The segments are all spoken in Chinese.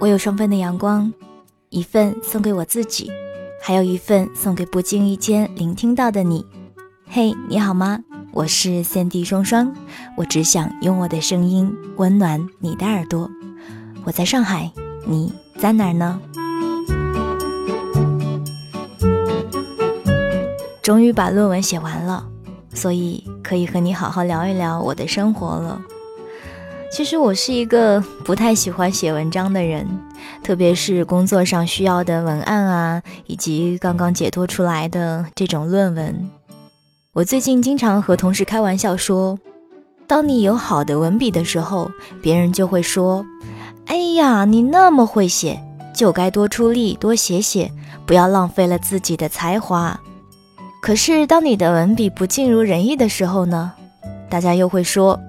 我有双份的阳光，一份送给我自己，还有一份送给不经意间聆听到的你。嘿，你好吗？我是三 D 双双，我只想用我的声音温暖你的耳朵。我在上海，你在哪儿呢？终于把论文写完了，所以可以和你好好聊一聊我的生活了。其实我是一个不太喜欢写文章的人，特别是工作上需要的文案啊，以及刚刚解脱出来的这种论文。我最近经常和同事开玩笑说，当你有好的文笔的时候，别人就会说：“哎呀，你那么会写，就该多出力多写写，不要浪费了自己的才华。”可是当你的文笔不尽如人意的时候呢，大家又会说。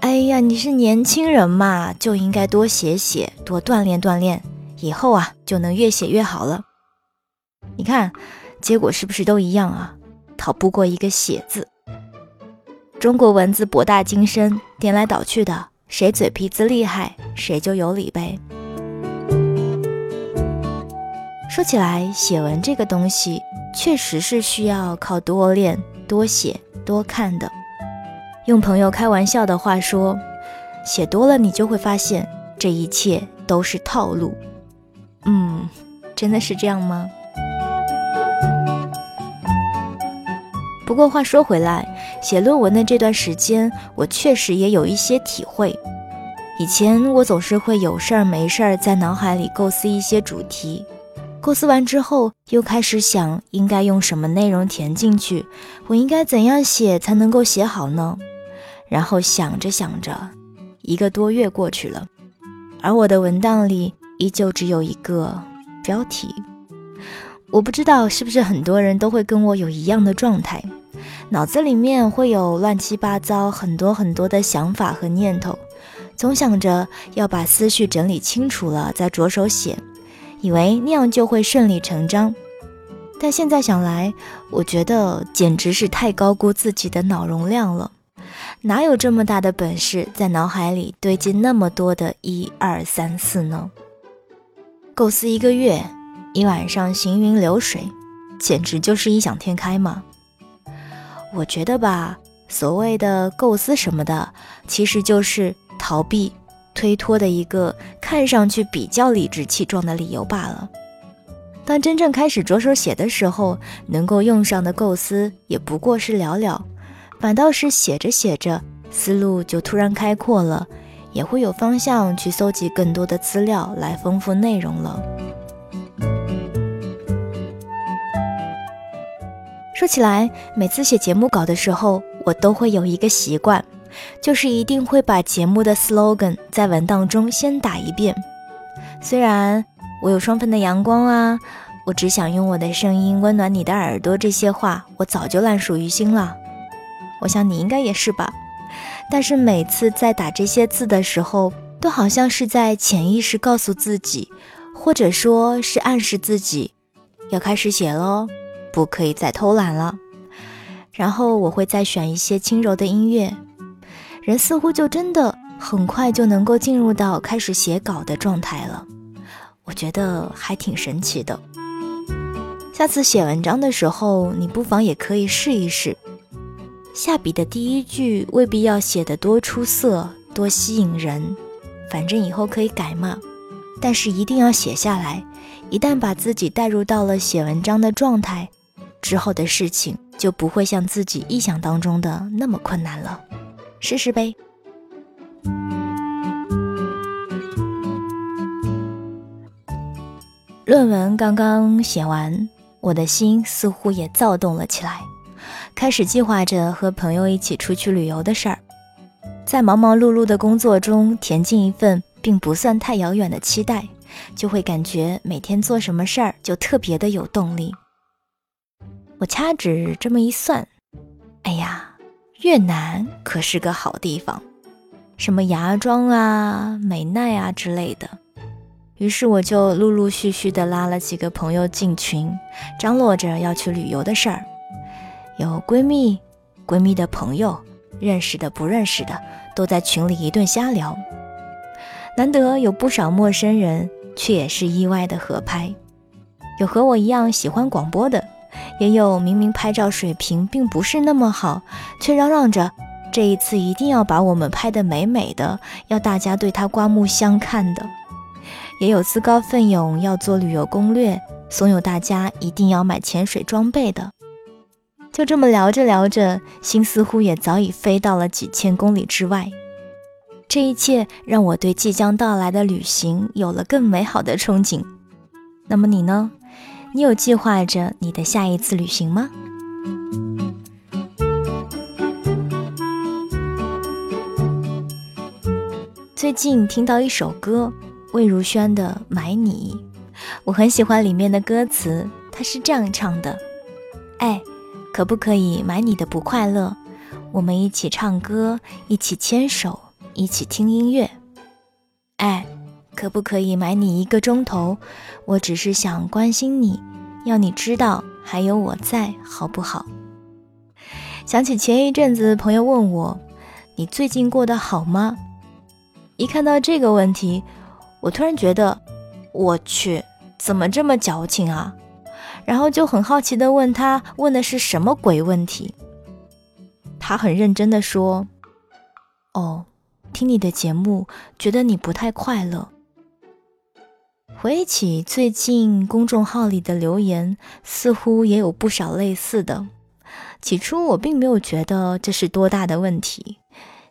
哎呀，你是年轻人嘛，就应该多写写，多锻炼锻炼，以后啊就能越写越好了。你看，结果是不是都一样啊？逃不过一个“写”字。中国文字博大精深，颠来倒去的，谁嘴皮子厉害，谁就有理呗。说起来，写文这个东西，确实是需要靠多练、多写、多看的。用朋友开玩笑的话说，写多了你就会发现这一切都是套路。嗯，真的是这样吗？不过话说回来，写论文的这段时间，我确实也有一些体会。以前我总是会有事儿没事儿在脑海里构思一些主题，构思完之后又开始想应该用什么内容填进去，我应该怎样写才能够写好呢？然后想着想着，一个多月过去了，而我的文档里依旧只有一个标题。我不知道是不是很多人都会跟我有一样的状态，脑子里面会有乱七八糟很多很多的想法和念头，总想着要把思绪整理清楚了再着手写，以为那样就会顺理成章。但现在想来，我觉得简直是太高估自己的脑容量了。哪有这么大的本事，在脑海里堆积那么多的一二三四呢？构思一个月，一晚上行云流水，简直就是异想天开嘛！我觉得吧，所谓的构思什么的，其实就是逃避、推脱的一个看上去比较理直气壮的理由罢了。当真正开始着手写的时候，能够用上的构思也不过是寥寥。反倒是写着写着，思路就突然开阔了，也会有方向去搜集更多的资料来丰富内容了。说起来，每次写节目稿的时候，我都会有一个习惯，就是一定会把节目的 slogan 在文档中先打一遍。虽然我有双份的阳光啊，我只想用我的声音温暖你的耳朵，这些话我早就烂熟于心了。我想你应该也是吧，但是每次在打这些字的时候，都好像是在潜意识告诉自己，或者说是暗示自己，要开始写喽，不可以再偷懒了。然后我会再选一些轻柔的音乐，人似乎就真的很快就能够进入到开始写稿的状态了。我觉得还挺神奇的。下次写文章的时候，你不妨也可以试一试。下笔的第一句未必要写得多出色、多吸引人，反正以后可以改嘛。但是一定要写下来，一旦把自己带入到了写文章的状态，之后的事情就不会像自己臆想当中的那么困难了。试试呗。论文刚刚写完，我的心似乎也躁动了起来。开始计划着和朋友一起出去旅游的事儿，在忙忙碌碌的工作中填进一份并不算太遥远的期待，就会感觉每天做什么事儿就特别的有动力。我掐指这么一算，哎呀，越南可是个好地方，什么芽庄啊、美奈啊之类的。于是我就陆陆续续的拉了几个朋友进群，张罗着要去旅游的事儿。有闺蜜、闺蜜的朋友、认识的、不认识的，都在群里一顿瞎聊。难得有不少陌生人，却也是意外的合拍。有和我一样喜欢广播的，也有明明拍照水平并不是那么好，却嚷嚷着这一次一定要把我们拍得美美的，要大家对他刮目相看的。也有自告奋勇要做旅游攻略，怂恿大家一定要买潜水装备的。就这么聊着聊着，心似乎也早已飞到了几千公里之外。这一切让我对即将到来的旅行有了更美好的憧憬。那么你呢？你有计划着你的下一次旅行吗？最近听到一首歌。魏如萱的《买你》，我很喜欢里面的歌词，它是这样唱的：“哎，可不可以买你的不快乐？我们一起唱歌，一起牵手，一起听音乐。哎，可不可以买你一个钟头？我只是想关心你，要你知道还有我在，好不好？”想起前一阵子朋友问我：“你最近过得好吗？”一看到这个问题。我突然觉得，我去，怎么这么矫情啊？然后就很好奇的问他，问的是什么鬼问题？他很认真的说：“哦，听你的节目，觉得你不太快乐。”回忆起最近公众号里的留言，似乎也有不少类似的。起初我并没有觉得这是多大的问题，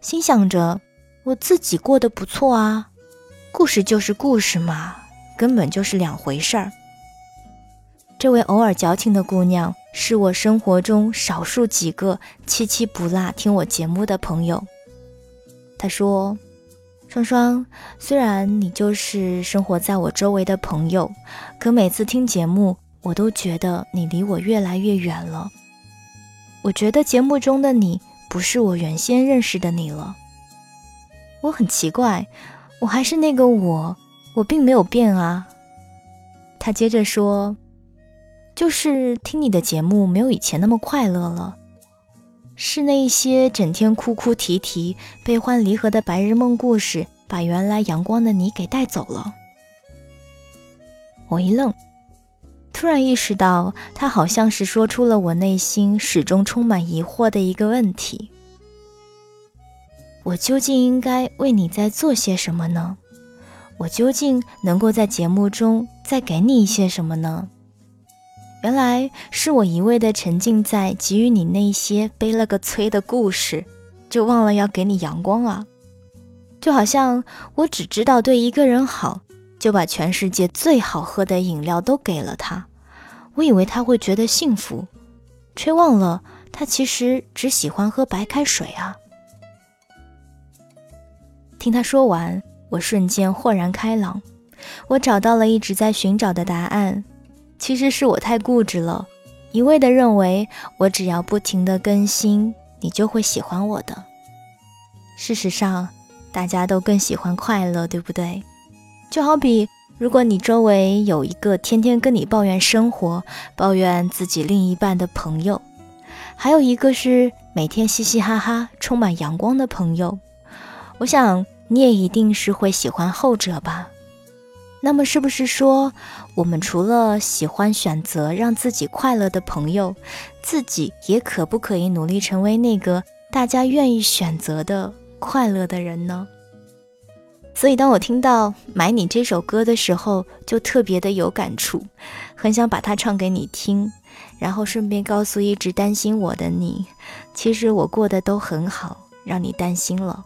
心想着我自己过得不错啊。故事就是故事嘛，根本就是两回事儿。这位偶尔矫情的姑娘，是我生活中少数几个七七不落听我节目的朋友。她说：“双双，虽然你就是生活在我周围的朋友，可每次听节目，我都觉得你离我越来越远了。我觉得节目中的你，不是我原先认识的你了。我很奇怪。”我还是那个我，我并没有变啊。他接着说：“就是听你的节目没有以前那么快乐了，是那些整天哭哭啼啼、悲欢离合的白日梦故事，把原来阳光的你给带走了。”我一愣，突然意识到，他好像是说出了我内心始终充满疑惑的一个问题。我究竟应该为你在做些什么呢？我究竟能够在节目中再给你一些什么呢？原来是我一味的沉浸在给予你那些背了个催的故事，就忘了要给你阳光啊！就好像我只知道对一个人好，就把全世界最好喝的饮料都给了他，我以为他会觉得幸福，却忘了他其实只喜欢喝白开水啊！听他说完，我瞬间豁然开朗。我找到了一直在寻找的答案。其实是我太固执了，一味的认为我只要不停的更新，你就会喜欢我的。事实上，大家都更喜欢快乐，对不对？就好比，如果你周围有一个天天跟你抱怨生活、抱怨自己另一半的朋友，还有一个是每天嘻嘻哈哈、充满阳光的朋友。我想你也一定是会喜欢后者吧？那么是不是说，我们除了喜欢选择让自己快乐的朋友，自己也可不可以努力成为那个大家愿意选择的快乐的人呢？所以当我听到《买你》这首歌的时候，就特别的有感触，很想把它唱给你听，然后顺便告诉一直担心我的你，其实我过得都很好，让你担心了。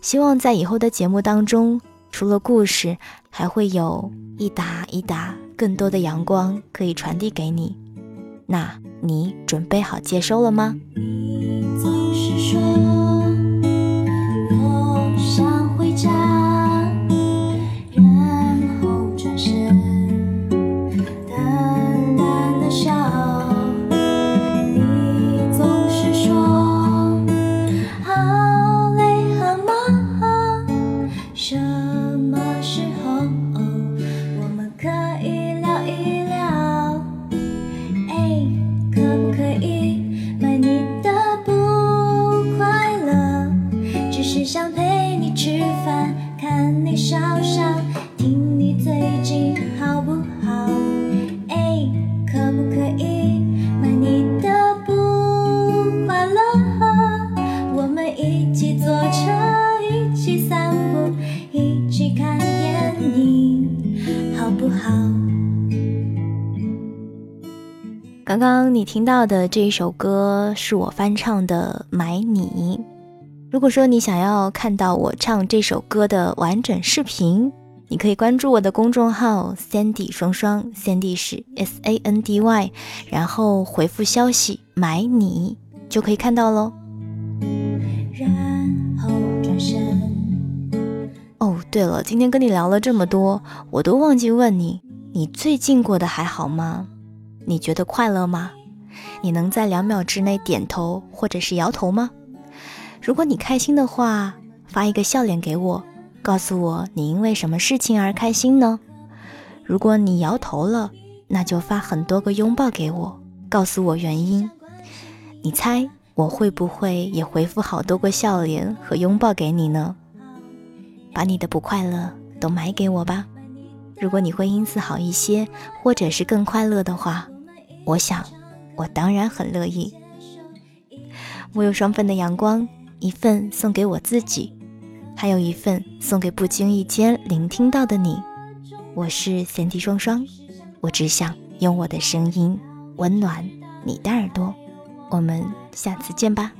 希望在以后的节目当中，除了故事，还会有一打一打更多的阳光可以传递给你。那你准备好接收了吗？你总是说小小，听你最近好不好？哎，可不可以买你的不快乐？我们一起坐车，一起散步，一起看电影，好不好？刚刚你听到的这一首歌是我翻唱的《买你》。如果说你想要看到我唱这首歌的完整视频，你可以关注我的公众号 Sandy 双双，Sandy 是 S A N D Y，然后回复消息“买你”就可以看到喽。然后转身。哦，对了，今天跟你聊了这么多，我都忘记问你，你最近过得还好吗？你觉得快乐吗？你能在两秒之内点头或者是摇头吗？如果你开心的话，发一个笑脸给我，告诉我你因为什么事情而开心呢？如果你摇头了，那就发很多个拥抱给我，告诉我原因。你猜我会不会也回复好多个笑脸和拥抱给你呢？把你的不快乐都买给我吧。如果你会因此好一些，或者是更快乐的话，我想我当然很乐意。我有双份的阳光。一份送给我自己，还有一份送给不经意间聆听到的你。我是贤弟双双，我只想用我的声音温暖你的耳朵。我们下次见吧。